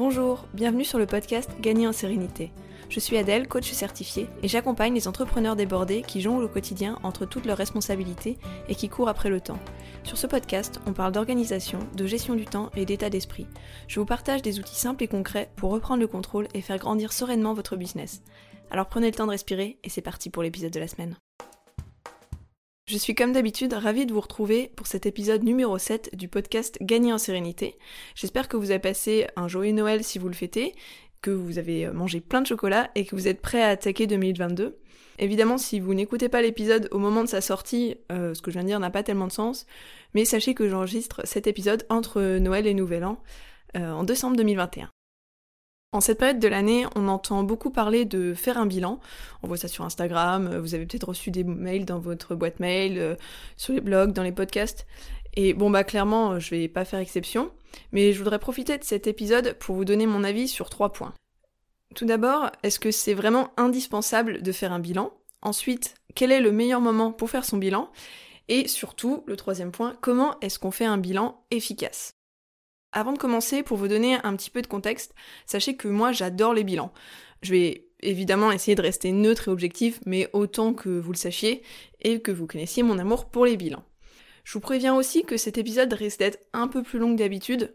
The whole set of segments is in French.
Bonjour, bienvenue sur le podcast Gagner en sérénité. Je suis Adèle, coach certifié, et j'accompagne les entrepreneurs débordés qui jonglent au quotidien entre toutes leurs responsabilités et qui courent après le temps. Sur ce podcast, on parle d'organisation, de gestion du temps et d'état d'esprit. Je vous partage des outils simples et concrets pour reprendre le contrôle et faire grandir sereinement votre business. Alors prenez le temps de respirer et c'est parti pour l'épisode de la semaine. Je suis comme d'habitude ravie de vous retrouver pour cet épisode numéro 7 du podcast Gagner en sérénité. J'espère que vous avez passé un joyeux Noël si vous le fêtez, que vous avez mangé plein de chocolat et que vous êtes prêt à attaquer 2022. Évidemment, si vous n'écoutez pas l'épisode au moment de sa sortie, euh, ce que je viens de dire n'a pas tellement de sens, mais sachez que j'enregistre cet épisode entre Noël et Nouvel An, euh, en décembre 2021. En cette période de l'année, on entend beaucoup parler de faire un bilan. On voit ça sur Instagram, euh, vous avez peut-être reçu des mails dans votre boîte mail, euh, sur les blogs, dans les podcasts. Et bon bah clairement, je vais pas faire exception, mais je voudrais profiter de cet épisode pour vous donner mon avis sur trois points. Tout d'abord, est-ce que c'est vraiment indispensable de faire un bilan? Ensuite, quel est le meilleur moment pour faire son bilan? Et surtout, le troisième point, comment est-ce qu'on fait un bilan efficace? Avant de commencer, pour vous donner un petit peu de contexte, sachez que moi j'adore les bilans. Je vais évidemment essayer de rester neutre et objectif, mais autant que vous le sachiez et que vous connaissiez mon amour pour les bilans. Je vous préviens aussi que cet épisode risque d'être un peu plus long que d'habitude.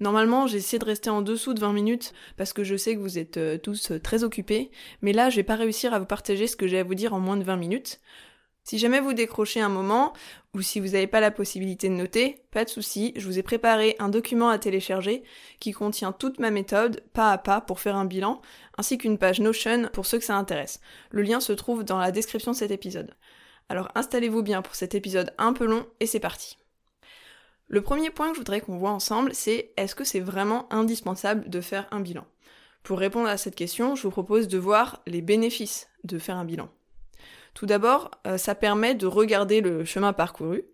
Normalement, j'essaie de rester en dessous de 20 minutes parce que je sais que vous êtes euh, tous euh, très occupés, mais là, je vais pas réussir à vous partager ce que j'ai à vous dire en moins de 20 minutes. Si jamais vous décrochez un moment, ou si vous n'avez pas la possibilité de noter, pas de souci, je vous ai préparé un document à télécharger qui contient toute ma méthode, pas à pas, pour faire un bilan, ainsi qu'une page Notion pour ceux que ça intéresse. Le lien se trouve dans la description de cet épisode. Alors installez-vous bien pour cet épisode un peu long, et c'est parti. Le premier point que je voudrais qu'on voit ensemble, c'est est-ce que c'est vraiment indispensable de faire un bilan? Pour répondre à cette question, je vous propose de voir les bénéfices de faire un bilan. Tout d'abord, euh, ça permet de regarder le chemin parcouru.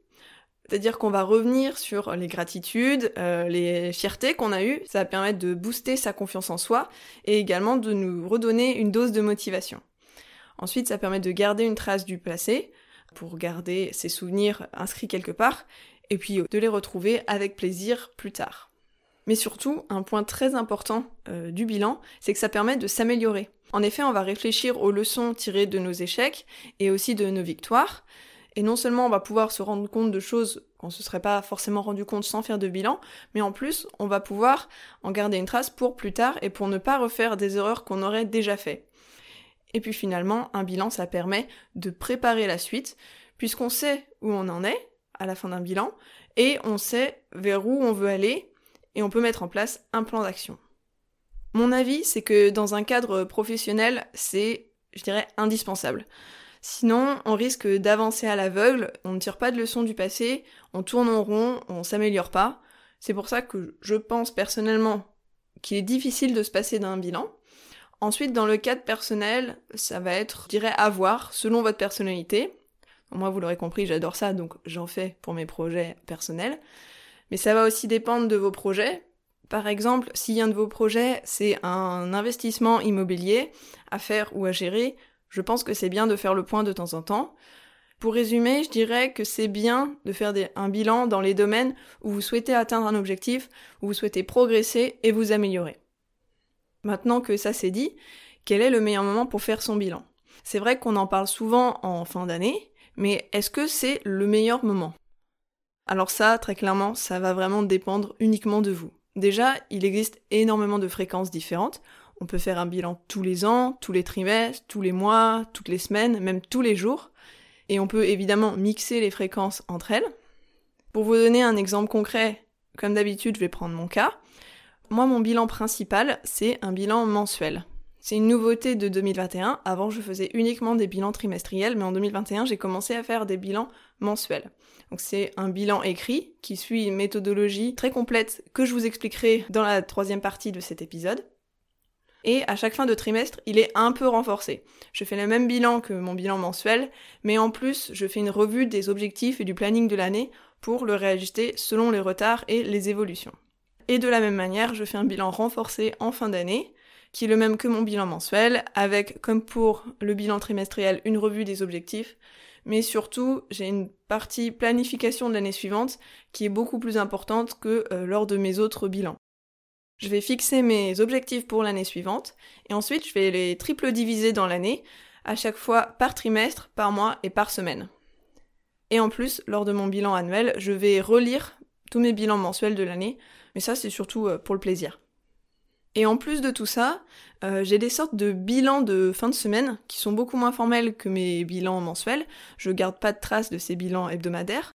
C'est-à-dire qu'on va revenir sur les gratitudes, euh, les fiertés qu'on a eues. Ça va permettre de booster sa confiance en soi et également de nous redonner une dose de motivation. Ensuite, ça permet de garder une trace du passé pour garder ses souvenirs inscrits quelque part et puis de les retrouver avec plaisir plus tard. Mais surtout, un point très important euh, du bilan, c'est que ça permet de s'améliorer. En effet, on va réfléchir aux leçons tirées de nos échecs et aussi de nos victoires. Et non seulement on va pouvoir se rendre compte de choses qu'on ne se serait pas forcément rendu compte sans faire de bilan, mais en plus, on va pouvoir en garder une trace pour plus tard et pour ne pas refaire des erreurs qu'on aurait déjà fait. Et puis finalement, un bilan, ça permet de préparer la suite, puisqu'on sait où on en est à la fin d'un bilan, et on sait vers où on veut aller et on peut mettre en place un plan d'action. Mon avis, c'est que dans un cadre professionnel, c'est, je dirais, indispensable. Sinon, on risque d'avancer à l'aveugle, on ne tire pas de leçons du passé, on tourne en rond, on s'améliore pas. C'est pour ça que je pense personnellement qu'il est difficile de se passer d'un bilan. Ensuite, dans le cadre personnel, ça va être, je dirais, à voir, selon votre personnalité. Moi, vous l'aurez compris, j'adore ça, donc j'en fais pour mes projets personnels. Mais ça va aussi dépendre de vos projets. Par exemple, si un de vos projets, c'est un investissement immobilier à faire ou à gérer, je pense que c'est bien de faire le point de temps en temps. Pour résumer, je dirais que c'est bien de faire un bilan dans les domaines où vous souhaitez atteindre un objectif, où vous souhaitez progresser et vous améliorer. Maintenant que ça c'est dit, quel est le meilleur moment pour faire son bilan? C'est vrai qu'on en parle souvent en fin d'année, mais est-ce que c'est le meilleur moment? Alors ça, très clairement, ça va vraiment dépendre uniquement de vous. Déjà, il existe énormément de fréquences différentes. On peut faire un bilan tous les ans, tous les trimestres, tous les mois, toutes les semaines, même tous les jours. Et on peut évidemment mixer les fréquences entre elles. Pour vous donner un exemple concret, comme d'habitude, je vais prendre mon cas. Moi, mon bilan principal, c'est un bilan mensuel. C'est une nouveauté de 2021. Avant, je faisais uniquement des bilans trimestriels, mais en 2021, j'ai commencé à faire des bilans mensuels. Donc c'est un bilan écrit qui suit une méthodologie très complète que je vous expliquerai dans la troisième partie de cet épisode. Et à chaque fin de trimestre, il est un peu renforcé. Je fais le même bilan que mon bilan mensuel, mais en plus, je fais une revue des objectifs et du planning de l'année pour le réajuster selon les retards et les évolutions. Et de la même manière, je fais un bilan renforcé en fin d'année, qui est le même que mon bilan mensuel, avec, comme pour le bilan trimestriel, une revue des objectifs, mais surtout, j'ai une partie planification de l'année suivante qui est beaucoup plus importante que euh, lors de mes autres bilans. Je vais fixer mes objectifs pour l'année suivante et ensuite je vais les triple diviser dans l'année, à chaque fois par trimestre, par mois et par semaine. Et en plus, lors de mon bilan annuel, je vais relire tous mes bilans mensuels de l'année, mais ça c'est surtout euh, pour le plaisir. Et en plus de tout ça, euh, j'ai des sortes de bilans de fin de semaine qui sont beaucoup moins formels que mes bilans mensuels. Je garde pas de traces de ces bilans hebdomadaires.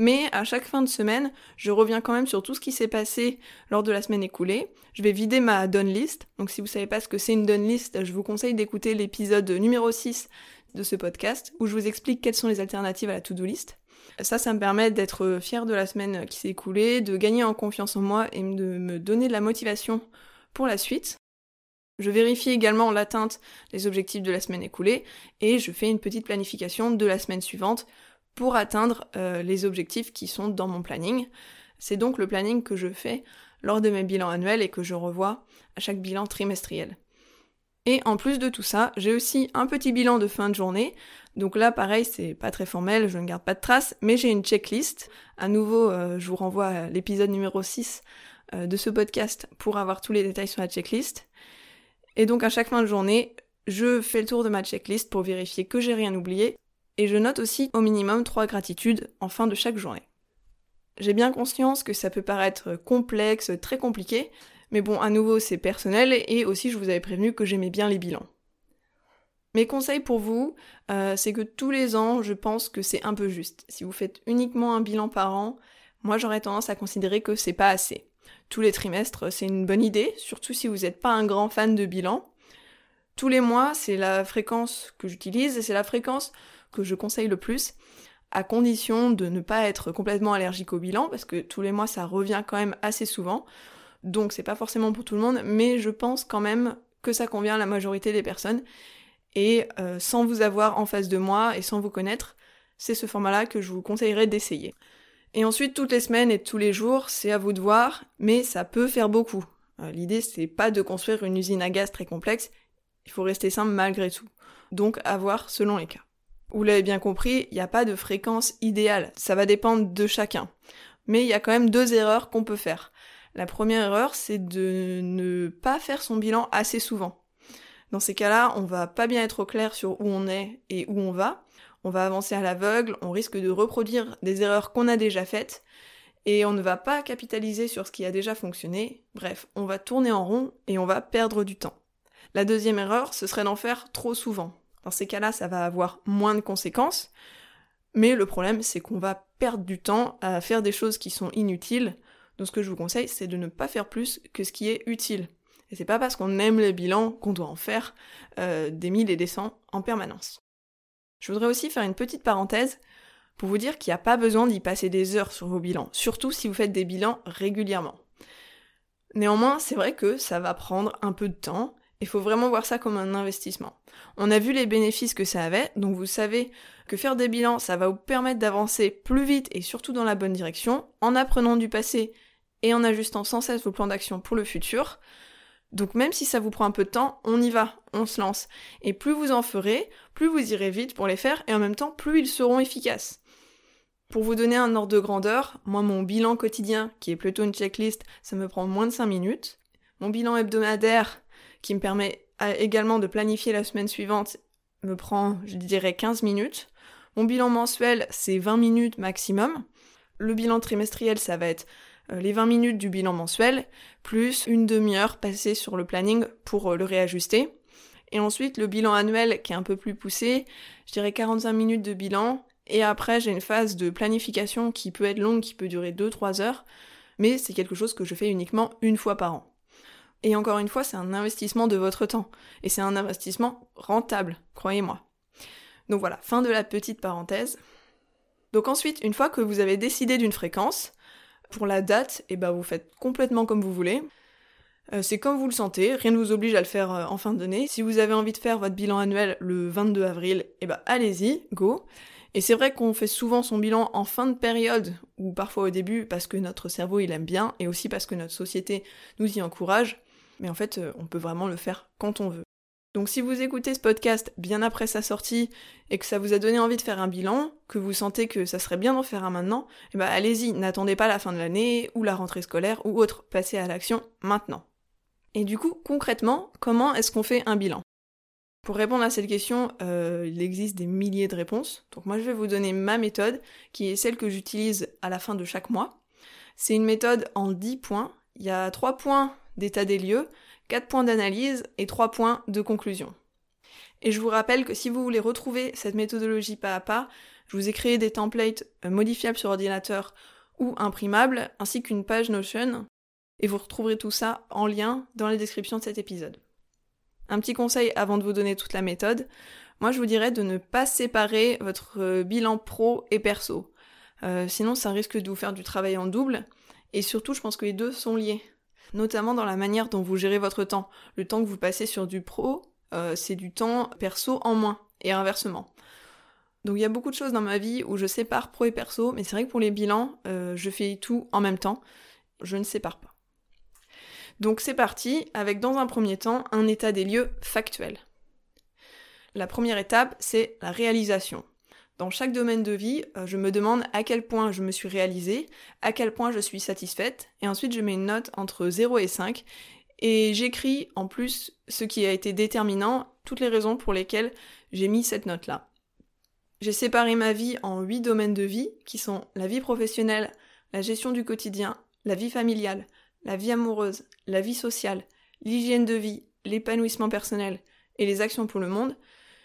Mais à chaque fin de semaine, je reviens quand même sur tout ce qui s'est passé lors de la semaine écoulée. Je vais vider ma done list. Donc si vous savez pas ce que c'est une done list, je vous conseille d'écouter l'épisode numéro 6 de ce podcast où je vous explique quelles sont les alternatives à la to-do list. Ça, ça me permet d'être fier de la semaine qui s'est écoulée, de gagner en confiance en moi et de me donner de la motivation pour la suite. Je vérifie également l'atteinte des objectifs de la semaine écoulée et je fais une petite planification de la semaine suivante pour atteindre euh, les objectifs qui sont dans mon planning. C'est donc le planning que je fais lors de mes bilans annuels et que je revois à chaque bilan trimestriel. Et en plus de tout ça, j'ai aussi un petit bilan de fin de journée. Donc là, pareil, c'est pas très formel, je ne garde pas de traces, mais j'ai une checklist. À nouveau, euh, je vous renvoie à l'épisode numéro 6 euh, de ce podcast pour avoir tous les détails sur la checklist. Et donc à chaque fin de journée, je fais le tour de ma checklist pour vérifier que j'ai rien oublié, et je note aussi au minimum trois gratitudes en fin de chaque journée. J'ai bien conscience que ça peut paraître complexe, très compliqué, mais bon, à nouveau, c'est personnel, et aussi je vous avais prévenu que j'aimais bien les bilans. Mes conseils pour vous, euh, c'est que tous les ans, je pense que c'est un peu juste. Si vous faites uniquement un bilan par an, moi j'aurais tendance à considérer que c'est pas assez tous les trimestres, c'est une bonne idée, surtout si vous n'êtes pas un grand fan de bilan. Tous les mois, c'est la fréquence que j'utilise et c'est la fréquence que je conseille le plus, à condition de ne pas être complètement allergique au bilan, parce que tous les mois ça revient quand même assez souvent. Donc c'est pas forcément pour tout le monde, mais je pense quand même que ça convient à la majorité des personnes. Et euh, sans vous avoir en face de moi et sans vous connaître, c'est ce format-là que je vous conseillerais d'essayer. Et ensuite, toutes les semaines et tous les jours, c'est à vous de voir, mais ça peut faire beaucoup. Euh, l'idée, c'est pas de construire une usine à gaz très complexe, il faut rester simple malgré tout. Donc, à voir selon les cas. Vous l'avez bien compris, il n'y a pas de fréquence idéale, ça va dépendre de chacun. Mais il y a quand même deux erreurs qu'on peut faire. La première erreur, c'est de ne pas faire son bilan assez souvent. Dans ces cas-là, on va pas bien être au clair sur où on est et où on va, on va avancer à l'aveugle, on risque de reproduire des erreurs qu'on a déjà faites, et on ne va pas capitaliser sur ce qui a déjà fonctionné, bref, on va tourner en rond et on va perdre du temps. La deuxième erreur, ce serait d'en faire trop souvent. Dans ces cas-là, ça va avoir moins de conséquences, mais le problème, c'est qu'on va perdre du temps à faire des choses qui sont inutiles, donc ce que je vous conseille, c'est de ne pas faire plus que ce qui est utile. Et c'est pas parce qu'on aime les bilans qu'on doit en faire euh, des mille et des cents en permanence. Je voudrais aussi faire une petite parenthèse pour vous dire qu'il n'y a pas besoin d'y passer des heures sur vos bilans, surtout si vous faites des bilans régulièrement. Néanmoins, c'est vrai que ça va prendre un peu de temps, il faut vraiment voir ça comme un investissement. On a vu les bénéfices que ça avait, donc vous savez que faire des bilans, ça va vous permettre d'avancer plus vite et surtout dans la bonne direction, en apprenant du passé et en ajustant sans cesse vos plans d'action pour le futur. Donc même si ça vous prend un peu de temps, on y va, on se lance. Et plus vous en ferez, plus vous irez vite pour les faire, et en même temps, plus ils seront efficaces. Pour vous donner un ordre de grandeur, moi mon bilan quotidien, qui est plutôt une checklist, ça me prend moins de 5 minutes. Mon bilan hebdomadaire, qui me permet également de planifier la semaine suivante, me prend, je dirais, 15 minutes. Mon bilan mensuel, c'est 20 minutes maximum. Le bilan trimestriel, ça va être euh, les 20 minutes du bilan mensuel, plus une demi-heure passée sur le planning pour euh, le réajuster. Et ensuite, le bilan annuel qui est un peu plus poussé, je dirais 45 minutes de bilan. Et après, j'ai une phase de planification qui peut être longue, qui peut durer 2-3 heures. Mais c'est quelque chose que je fais uniquement une fois par an. Et encore une fois, c'est un investissement de votre temps. Et c'est un investissement rentable, croyez-moi. Donc voilà, fin de la petite parenthèse. Donc ensuite, une fois que vous avez décidé d'une fréquence, pour la date, et eh ben vous faites complètement comme vous voulez. Euh, c'est comme vous le sentez, rien ne vous oblige à le faire euh, en fin d'année. Si vous avez envie de faire votre bilan annuel le 22 avril, eh ben allez-y, go. Et c'est vrai qu'on fait souvent son bilan en fin de période, ou parfois au début, parce que notre cerveau il aime bien, et aussi parce que notre société nous y encourage. Mais en fait, euh, on peut vraiment le faire quand on veut. Donc si vous écoutez ce podcast bien après sa sortie et que ça vous a donné envie de faire un bilan, que vous sentez que ça serait bien d'en faire un maintenant, eh ben allez-y, n'attendez pas la fin de l'année ou la rentrée scolaire ou autre, passez à l'action maintenant. Et du coup, concrètement, comment est-ce qu'on fait un bilan? Pour répondre à cette question, euh, il existe des milliers de réponses. Donc moi, je vais vous donner ma méthode, qui est celle que j'utilise à la fin de chaque mois. C'est une méthode en 10 points. Il y a 3 points d'état des lieux, 4 points d'analyse et 3 points de conclusion. Et je vous rappelle que si vous voulez retrouver cette méthodologie pas à pas, je vous ai créé des templates euh, modifiables sur ordinateur ou imprimables, ainsi qu'une page Notion, et vous retrouverez tout ça en lien dans la description de cet épisode. Un petit conseil avant de vous donner toute la méthode, moi je vous dirais de ne pas séparer votre euh, bilan pro et perso. Euh, sinon ça risque de vous faire du travail en double, et surtout je pense que les deux sont liés, notamment dans la manière dont vous gérez votre temps. Le temps que vous passez sur du pro, euh, c'est du temps perso en moins, et inversement. Donc il y a beaucoup de choses dans ma vie où je sépare pro et perso, mais c'est vrai que pour les bilans, je fais tout en même temps. Je ne sépare pas. Donc c'est parti avec dans un premier temps un état des lieux factuel. La première étape, c'est la réalisation. Dans chaque domaine de vie, euh, je me demande à quel point je me suis réalisée, à quel point je suis satisfaite, et ensuite je mets une note entre 0 et 5, et j'écris en plus ce qui a été déterminant, toutes les raisons pour lesquelles j'ai mis cette note-là. J'ai séparé ma vie en 8 domaines de vie, qui sont la vie professionnelle, la gestion du quotidien, la vie familiale, la vie amoureuse, la vie sociale, l'hygiène de vie, l'épanouissement personnel et les actions pour le monde.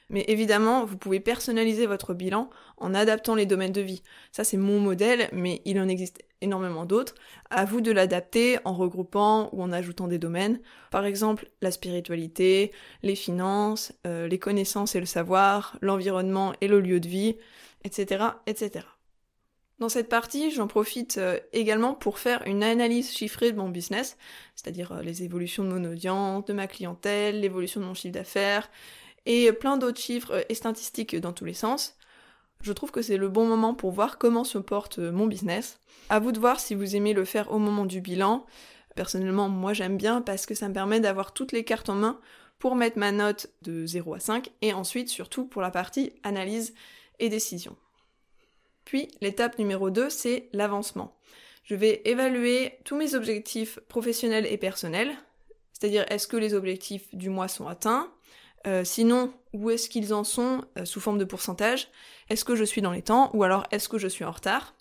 Mais évidemment, vous pouvez personnaliser votre bilan en adaptant les domaines de vie. Ça, c'est mon modèle, mais il en existe énormément d'autres. À vous de l'adapter en regroupant ou en ajoutant des domaines. Par exemple, la spiritualité, les finances, euh, les connaissances et le savoir, l'environnement et le lieu de vie, etc., etc. Dans cette partie, j'en profite euh, également pour faire une analyse chiffrée de mon business, c'est-à-dire euh, les évolutions de mon audience, de ma clientèle, l'évolution de mon chiffre d'affaires, et plein d'autres chiffres euh, et statistiques dans tous les sens. Je trouve que c'est le bon moment pour voir comment se porte mon business. À vous de voir si vous aimez le faire au moment du bilan. Personnellement, moi j'aime bien parce que ça me permet d'avoir toutes les cartes en main pour mettre ma note de 0 à 5 et ensuite surtout pour la partie analyse et décision. Puis l'étape numéro 2, c'est l'avancement. Je vais évaluer tous mes objectifs professionnels et personnels, c'est-à-dire est-ce que les objectifs du mois sont atteints, euh, sinon où est-ce qu'ils en sont euh, sous forme de pourcentage, est-ce que je suis dans les temps ou alors est-ce que je suis en retard?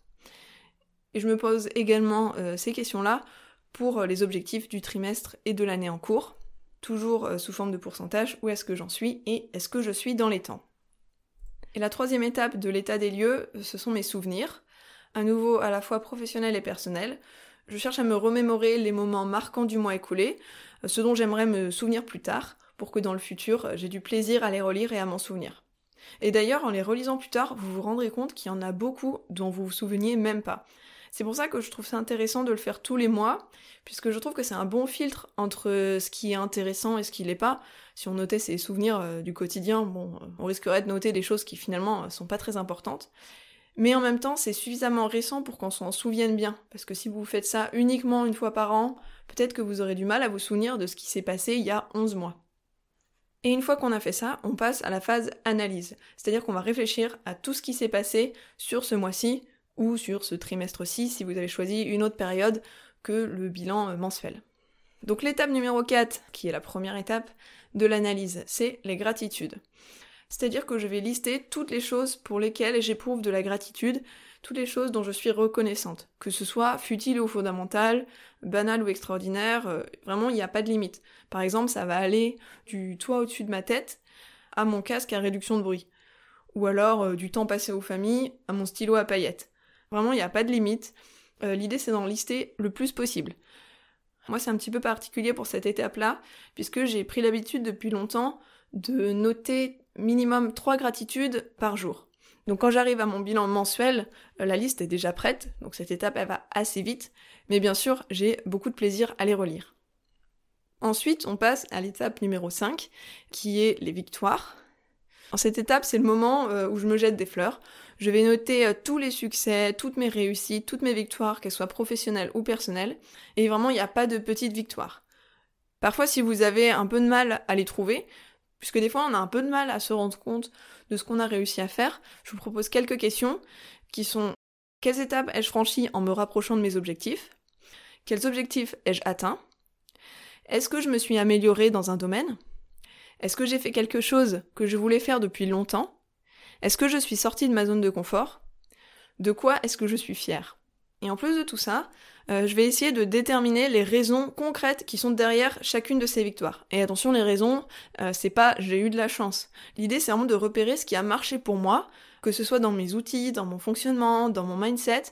Et je me pose également euh, ces questions-là pour les objectifs du trimestre et de l'année en cours, toujours sous forme de pourcentage, où est-ce que j'en suis et est-ce que je suis dans les temps? Et la troisième étape de l'état des lieux, ce sont mes souvenirs, à nouveau à la fois professionnels et personnels. Je cherche à me remémorer les moments marquants du mois écoulé, ce dont j'aimerais me souvenir plus tard, pour que dans le futur, j'ai du plaisir à les relire et à m'en souvenir. Et d'ailleurs, en les relisant plus tard, vous vous rendrez compte qu'il y en a beaucoup dont vous vous souveniez même pas. C'est pour ça que je trouve ça intéressant de le faire tous les mois, puisque je trouve que c'est un bon filtre entre ce qui est intéressant et ce qui l'est pas. Si on notait ses souvenirs euh, du quotidien, on risquerait de noter des choses qui finalement sont pas très importantes. Mais en même temps, c'est suffisamment récent pour qu'on s'en souvienne bien. Parce que si vous faites ça uniquement une fois par an, peut-être que vous aurez du mal à vous souvenir de ce qui s'est passé il y a 11 mois. Et une fois qu'on a fait ça, on passe à la phase analyse. C'est-à-dire qu'on va réfléchir à tout ce qui s'est passé sur ce mois-ci, ou sur ce trimestre-ci si vous avez choisi une autre période que le bilan euh, mensuel. Donc l'étape numéro 4, qui est la première étape de l'analyse, c'est les gratitudes. C'est-à-dire que je vais lister toutes les choses pour lesquelles j'éprouve de la gratitude, toutes les choses dont je suis reconnaissante, que ce soit futile ou fondamental, banal ou extraordinaire, euh, vraiment il n'y a pas de limite. Par exemple, ça va aller du toit au-dessus de ma tête à mon casque à réduction de bruit, ou alors euh, du temps passé aux familles à mon stylo à paillettes. Vraiment, il n'y a pas de limite. Euh, l'idée, c'est d'en lister le plus possible. Moi, c'est un petit peu particulier pour cette étape-là, puisque j'ai pris l'habitude depuis longtemps de noter minimum trois gratitudes par jour. Donc quand j'arrive à mon bilan mensuel, euh, la liste est déjà prête, donc cette étape elle va assez vite, mais bien sûr j'ai beaucoup de plaisir à les relire. Ensuite on passe à l'étape numéro 5, qui est les victoires. En cette étape c'est le moment euh, où je me jette des fleurs, je vais noter euh, tous les succès, toutes mes réussites, toutes mes victoires, qu'elles soient professionnelles ou personnelles. Et vraiment, il n'y a pas de petites victoires. Parfois, si vous avez un peu de mal à les trouver, puisque des fois on a un peu de mal à se rendre compte de ce qu'on a réussi à faire, je vous propose quelques questions qui sont quelles étapes ai-je franchies en me rapprochant de mes objectifs? Quels objectifs ai-je atteints? Est-ce que je me suis améliorée dans un domaine? Est-ce que j'ai fait quelque chose que je voulais faire depuis longtemps? Est-ce que je suis sortie de ma zone de confort? De quoi est-ce que je suis fière? Et en plus de tout ça, euh, je vais essayer de déterminer les raisons concrètes qui sont derrière chacune de ces victoires. Et attention, les raisons, euh, c'est pas j'ai eu de la chance. L'idée, c'est vraiment de repérer ce qui a marché pour moi, que ce soit dans mes outils, dans mon fonctionnement, dans mon mindset,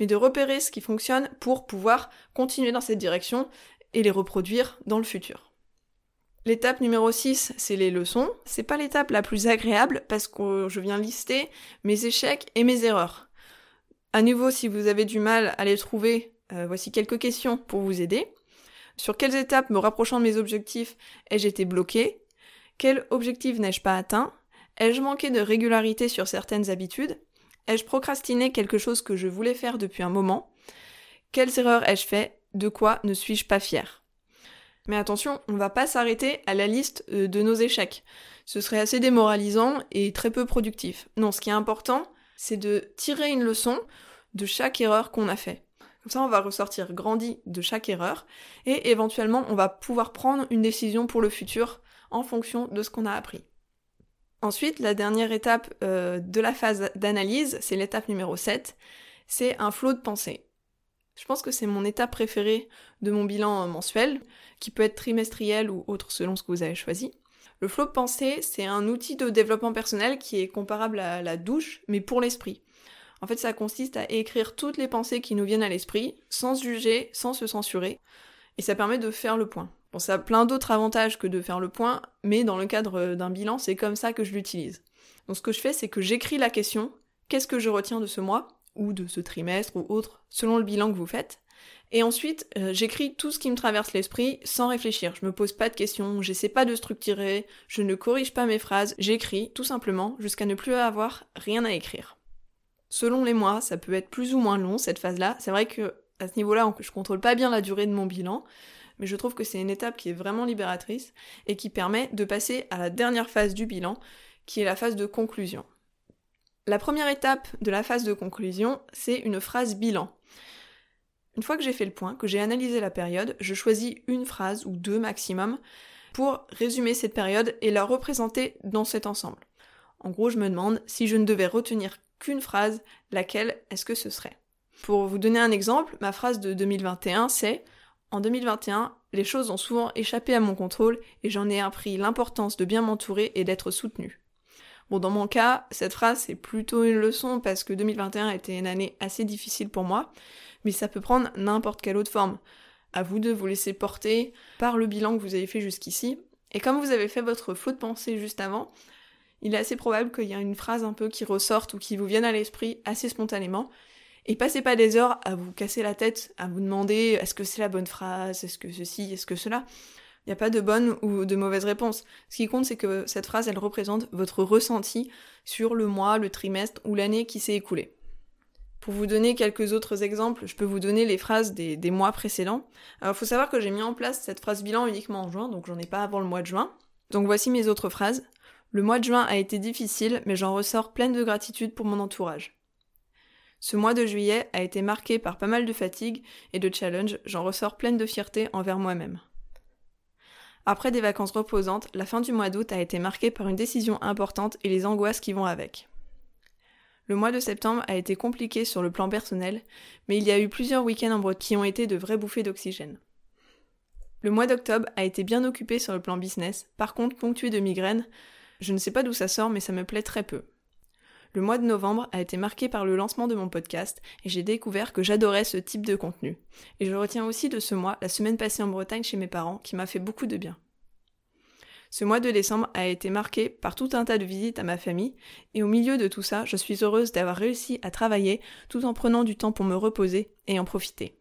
mais de repérer ce qui fonctionne pour pouvoir continuer dans cette direction et les reproduire dans le futur. L'étape numéro 6, c'est les leçons. C'est pas l'étape la plus agréable parce que je viens lister mes échecs et mes erreurs. À nouveau, si vous avez du mal à les trouver, euh, voici quelques questions pour vous aider. Sur quelles étapes, me rapprochant de mes objectifs, ai-je été bloqué? Quel objectif n'ai-je pas atteint? Ai-je manqué de régularité sur certaines habitudes? Ai-je procrastiné quelque chose que je voulais faire depuis un moment? Quelles erreurs ai-je fait? De quoi ne suis-je pas fier mais attention, on va pas s'arrêter à la liste euh, de nos échecs. Ce serait assez démoralisant et très peu productif. Non, ce qui est important, c'est de tirer une leçon de chaque erreur qu'on a fait. Comme ça, on va ressortir grandi de chaque erreur et éventuellement, on va pouvoir prendre une décision pour le futur en fonction de ce qu'on a appris. Ensuite, la dernière étape euh, de la phase d'analyse, c'est l'étape numéro 7, c'est un flot de pensée. Je pense que c'est mon étape préférée de mon bilan mensuel, qui peut être trimestriel ou autre selon ce que vous avez choisi. Le flot de pensée, c'est un outil de développement personnel qui est comparable à la douche, mais pour l'esprit. En fait, ça consiste à écrire toutes les pensées qui nous viennent à l'esprit, sans juger, sans se censurer, et ça permet de faire le point. Bon, ça a plein d'autres avantages que de faire le point, mais dans le cadre d'un bilan, c'est comme ça que je l'utilise. Donc ce que je fais, c'est que j'écris la question, qu'est-ce que je retiens de ce mois, ou de ce trimestre, ou autre, selon le bilan que vous faites, et ensuite, euh, j'écris tout ce qui me traverse l'esprit sans réfléchir. Je me pose pas de questions, j'essaie pas de structurer, je ne corrige pas mes phrases, j'écris tout simplement jusqu'à ne plus avoir rien à écrire. Selon les mois, ça peut être plus ou moins long cette phase-là. C'est vrai que à ce niveau-là, je contrôle pas bien la durée de mon bilan, mais je trouve que c'est une étape qui est vraiment libératrice et qui permet de passer à la dernière phase du bilan, qui est la phase de conclusion. La première étape de la phase de conclusion, c'est une phrase bilan. Une fois que j'ai fait le point, que j'ai analysé la période, je choisis une phrase ou deux maximum pour résumer cette période et la représenter dans cet ensemble. En gros, je me demande si je ne devais retenir qu'une phrase, laquelle est-ce que ce serait? Pour vous donner un exemple, ma phrase de 2021, c'est En 2021, les choses ont souvent échappé à mon contrôle et j'en ai appris l'importance de bien m'entourer et d'être soutenu. Bon, dans mon cas, cette phrase c'est plutôt une leçon parce que 2021 était une année assez difficile pour moi, mais ça peut prendre n'importe quelle autre forme. À vous de vous laisser porter par le bilan que vous avez fait jusqu'ici. Et comme vous avez fait votre flot de pensée juste avant, il est assez probable qu'il y ait une phrase un peu qui ressorte ou qui vous vienne à l'esprit assez spontanément. Et passez pas des heures à vous casser la tête, à vous demander est-ce que c'est la bonne phrase, est-ce que ceci, est-ce que cela? Il n'y a pas de bonne ou de mauvaise réponse. Ce qui compte, c'est que cette phrase, elle représente votre ressenti sur le mois, le trimestre ou l'année qui s'est écoulée. Pour vous donner quelques autres exemples, je peux vous donner les phrases des, mois précédents. Alors, il faut savoir que j'ai mis en place cette phrase bilan uniquement en juin, donc j'en ai pas avant le mois de juin. Donc voici mes autres phrases. Le mois de juin a été difficile, mais j'en ressors pleine de gratitude pour mon entourage. Ce mois de juillet a été marqué par pas mal de fatigue et de challenge, j'en ressors pleine de fierté envers moi-même. Après des vacances reposantes, la fin du mois d'août a été marquée par une décision importante et les angoisses qui vont avec. Le mois de septembre a été compliqué sur le plan personnel, mais il y a eu plusieurs week-ends en Bretagne qui ont été de vraies bouffées d'oxygène. Le mois d'octobre a été bien occupé sur le plan business, par contre ponctué de migraines. Je ne sais pas d'où ça sort, mais ça me plaît très peu. Le mois de novembre a été marqué par le lancement de mon podcast et j'ai découvert que j'adorais ce type de contenu. Et je retiens aussi de ce mois la semaine passée en Bretagne chez mes parents qui m'a fait beaucoup de bien. Ce mois de décembre a été marqué par tout un tas de visites à ma famille, et au milieu de tout ça, je suis heureuse d'avoir réussi à travailler tout en prenant du temps pour me reposer et en profiter.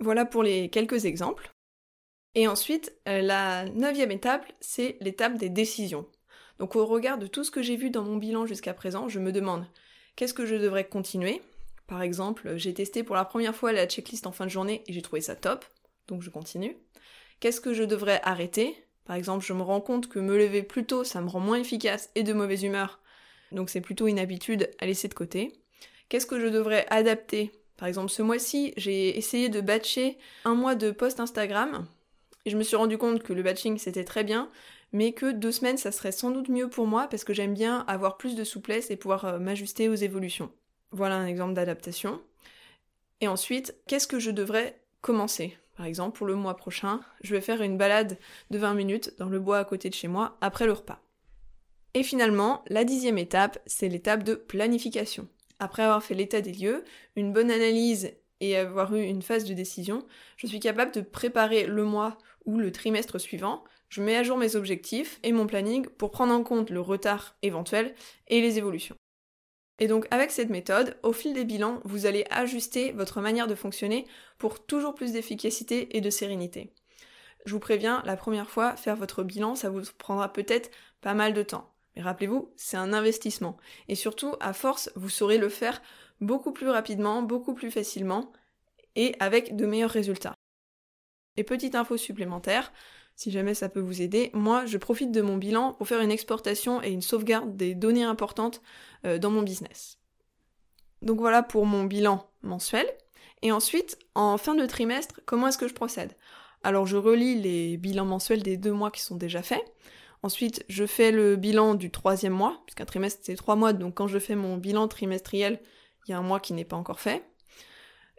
Voilà pour les quelques exemples. Et ensuite, euh, la neuvième étape, c'est l'étape des décisions. Donc au regard de tout ce que j'ai vu dans mon bilan jusqu'à présent, je me demande qu'est-ce que je devrais continuer? Par exemple, j'ai testé pour la première fois la checklist en fin de journée et j'ai trouvé ça top, donc je continue. Qu'est-ce que je devrais arrêter? Par exemple, je me rends compte que me lever plus tôt, ça me rend moins efficace et de mauvaise humeur. Donc c'est plutôt une habitude à laisser de côté. Qu'est-ce que je devrais adapter? Par exemple, ce mois-ci, j'ai essayé de batcher un mois de post Instagram. Et je me suis rendu compte que le batching c'était très bien, mais que deux semaines ça serait sans doute mieux pour moi parce que j'aime bien avoir plus de souplesse et pouvoir euh, m'ajuster aux évolutions. Voilà un exemple d'adaptation. Et ensuite, qu'est-ce que je devrais commencer? Par exemple, pour le mois prochain, je vais faire une balade de 20 minutes dans le bois à côté de chez moi après le repas. Et finalement, la dixième étape, c'est l'étape de planification. Après avoir fait l'état des lieux, une bonne analyse et avoir eu une phase de décision, je suis capable de préparer le mois ou le trimestre suivant. Je mets à jour mes objectifs et mon planning pour prendre en compte le retard éventuel et les évolutions. Et donc avec cette méthode, au fil des bilans, vous allez ajuster votre manière de fonctionner pour toujours plus d'efficacité et de sérénité. Je vous préviens, la première fois, faire votre bilan, ça vous prendra peut-être pas mal de temps. Mais rappelez-vous, c'est un investissement. Et surtout, à force, vous saurez le faire beaucoup plus rapidement, beaucoup plus facilement et avec de meilleurs résultats. Et petite info supplémentaire, si jamais ça peut vous aider, moi je profite de mon bilan pour faire une exportation et une sauvegarde des données importantes euh, dans mon business. Donc voilà pour mon bilan mensuel. Et ensuite, en fin de trimestre, comment est-ce que je procède? Alors je relis les bilans mensuels des deux mois qui sont déjà faits. Ensuite, je fais le bilan du troisième mois, puisqu'un trimestre c'est trois mois, donc quand je fais mon bilan trimestriel, il y a un mois qui n'est pas encore fait.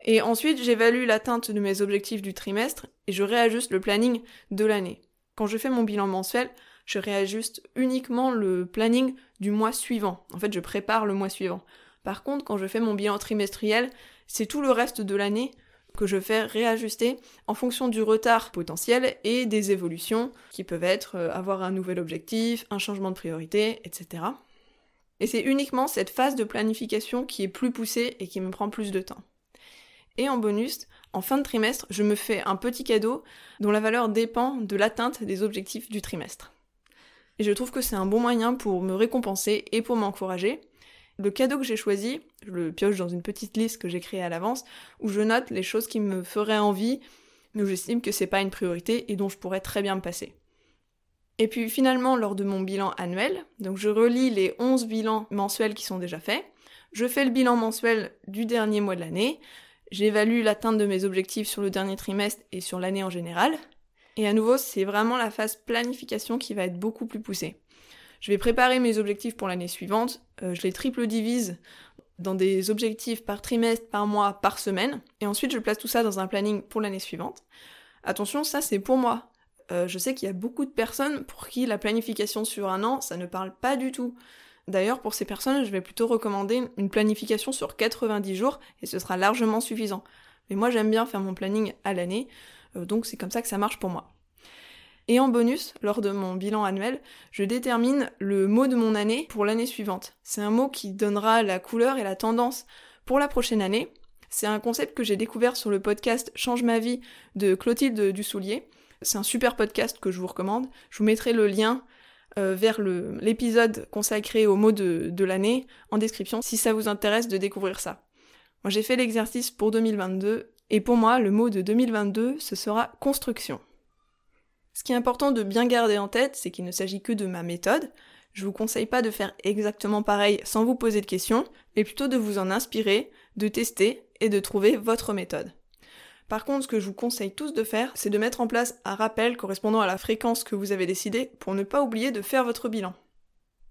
Et ensuite, j'évalue l'atteinte de mes objectifs du trimestre et je réajuste le planning de l'année. Quand je fais mon bilan mensuel, je réajuste uniquement le planning du mois suivant. En fait, je prépare le mois suivant. Par contre, quand je fais mon bilan trimestriel, c'est tout le reste de l'année que je fais réajuster en fonction du retard potentiel et des évolutions qui peuvent être euh, avoir un nouvel objectif, un changement de priorité, etc. Et c'est uniquement cette phase de planification qui est plus poussée et qui me prend plus de temps. Et en bonus, en fin de trimestre, je me fais un petit cadeau dont la valeur dépend de l'atteinte des objectifs du trimestre. Et je trouve que c'est un bon moyen pour me récompenser et pour m'encourager. Le cadeau que j'ai choisi, je le pioche dans une petite liste que j'ai créée à l'avance, où je note les choses qui me feraient envie, mais où j'estime que c'est pas une priorité et dont je pourrais très bien me passer. Et puis finalement, lors de mon bilan annuel, donc je relis les 11 bilans mensuels qui sont déjà faits, je fais le bilan mensuel du dernier mois de l'année, j'évalue l'atteinte de mes objectifs sur le dernier trimestre et sur l'année en général, et à nouveau, c'est vraiment la phase planification qui va être beaucoup plus poussée. Je vais préparer mes objectifs pour l'année suivante, euh, je les triple divise dans des objectifs par trimestre, par mois, par semaine, et ensuite je place tout ça dans un planning pour l'année suivante. Attention, ça c'est pour moi. Euh, je sais qu'il y a beaucoup de personnes pour qui la planification sur un an, ça ne parle pas du tout. D'ailleurs, pour ces personnes, je vais plutôt recommander une planification sur 90 jours, et ce sera largement suffisant. Mais moi, j'aime bien faire mon planning à l'année, euh, donc c'est comme ça que ça marche pour moi. Et en bonus, lors de mon bilan annuel, je détermine le mot de mon année pour l'année suivante. C'est un mot qui donnera la couleur et la tendance pour la prochaine année. C'est un concept que j'ai découvert sur le podcast Change ma vie de Clotilde Dussoulier. C'est un super podcast que je vous recommande. Je vous mettrai le lien euh, vers l'épisode consacré au mot de, de l'année en description si ça vous intéresse de découvrir ça. Moi j'ai fait l'exercice pour 2022 et pour moi le mot de 2022 ce sera construction. Ce qui est important de bien garder en tête, c'est qu'il ne s'agit que de ma méthode. Je vous conseille pas de faire exactement pareil sans vous poser de questions, mais plutôt de vous en inspirer, de tester et de trouver votre méthode. Par contre, ce que je vous conseille tous de faire, c'est de mettre en place un rappel correspondant à la fréquence que vous avez décidé pour ne pas oublier de faire votre bilan.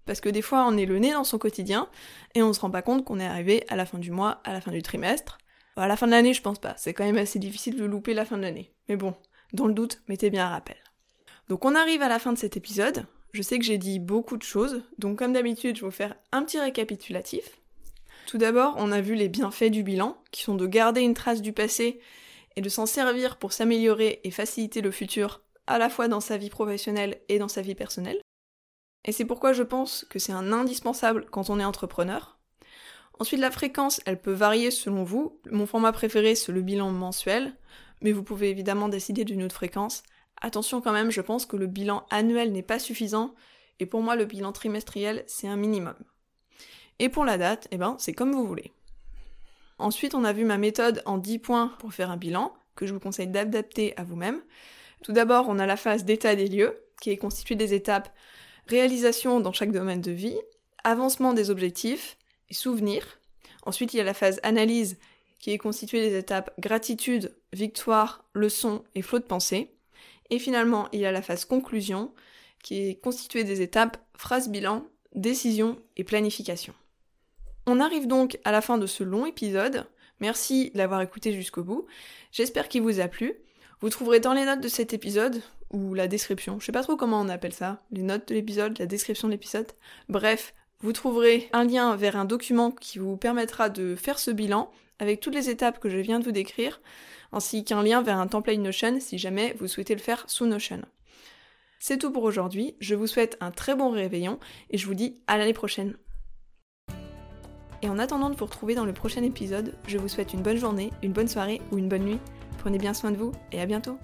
Parce que des fois, on est le nez dans son quotidien et on se rend pas compte qu'on est arrivé à la fin du mois, à la fin du trimestre. À la fin de l'année, je pense pas. C'est quand même assez difficile de louper la fin de l'année. Mais bon, dans le doute, mettez bien un rappel. Donc on arrive à la fin de cet épisode. Je sais que j'ai dit beaucoup de choses, donc comme d'habitude, je vais vous faire un petit récapitulatif. Tout d'abord, on a vu les bienfaits du bilan, qui sont de garder une trace du passé et de s'en servir pour s'améliorer et faciliter le futur, à la fois dans sa vie professionnelle et dans sa vie personnelle. Et c'est pourquoi je pense que c'est un indispensable quand on est entrepreneur. Ensuite, la fréquence, elle peut varier selon vous. Mon format préféré, c'est le bilan mensuel, mais vous pouvez évidemment décider d'une autre fréquence. Attention quand même, je pense que le bilan annuel n'est pas suffisant, et pour moi, le bilan trimestriel, c'est un minimum. Et pour la date, eh ben, c'est comme vous voulez. Ensuite, on a vu ma méthode en 10 points pour faire un bilan, que je vous conseille d'adapter à vous-même. Tout d'abord, on a la phase d'état des lieux, qui est constituée des étapes réalisation dans chaque domaine de vie, avancement des objectifs et souvenirs. Ensuite, il y a la phase analyse, qui est constituée des étapes gratitude, victoire, leçon et flot de pensée. Et finalement, il y a la phase conclusion, qui est constituée des étapes phrase bilan, décision et planification. On arrive donc à la fin de ce long épisode. Merci d'avoir écouté jusqu'au bout. J'espère qu'il vous a plu. Vous trouverez dans les notes de cet épisode, ou la description, je sais pas trop comment on appelle ça, les notes de l'épisode, la description de l'épisode. Bref, vous trouverez un lien vers un document qui vous permettra de faire ce bilan avec toutes les étapes que je viens de vous décrire, ainsi qu'un lien vers un template Notion si jamais vous souhaitez le faire sous Notion. C'est tout pour aujourd'hui, je vous souhaite un très bon réveillon et je vous dis à l'année prochaine. Et en attendant de vous retrouver dans le prochain épisode, je vous souhaite une bonne journée, une bonne soirée ou une bonne nuit. Prenez bien soin de vous et à bientôt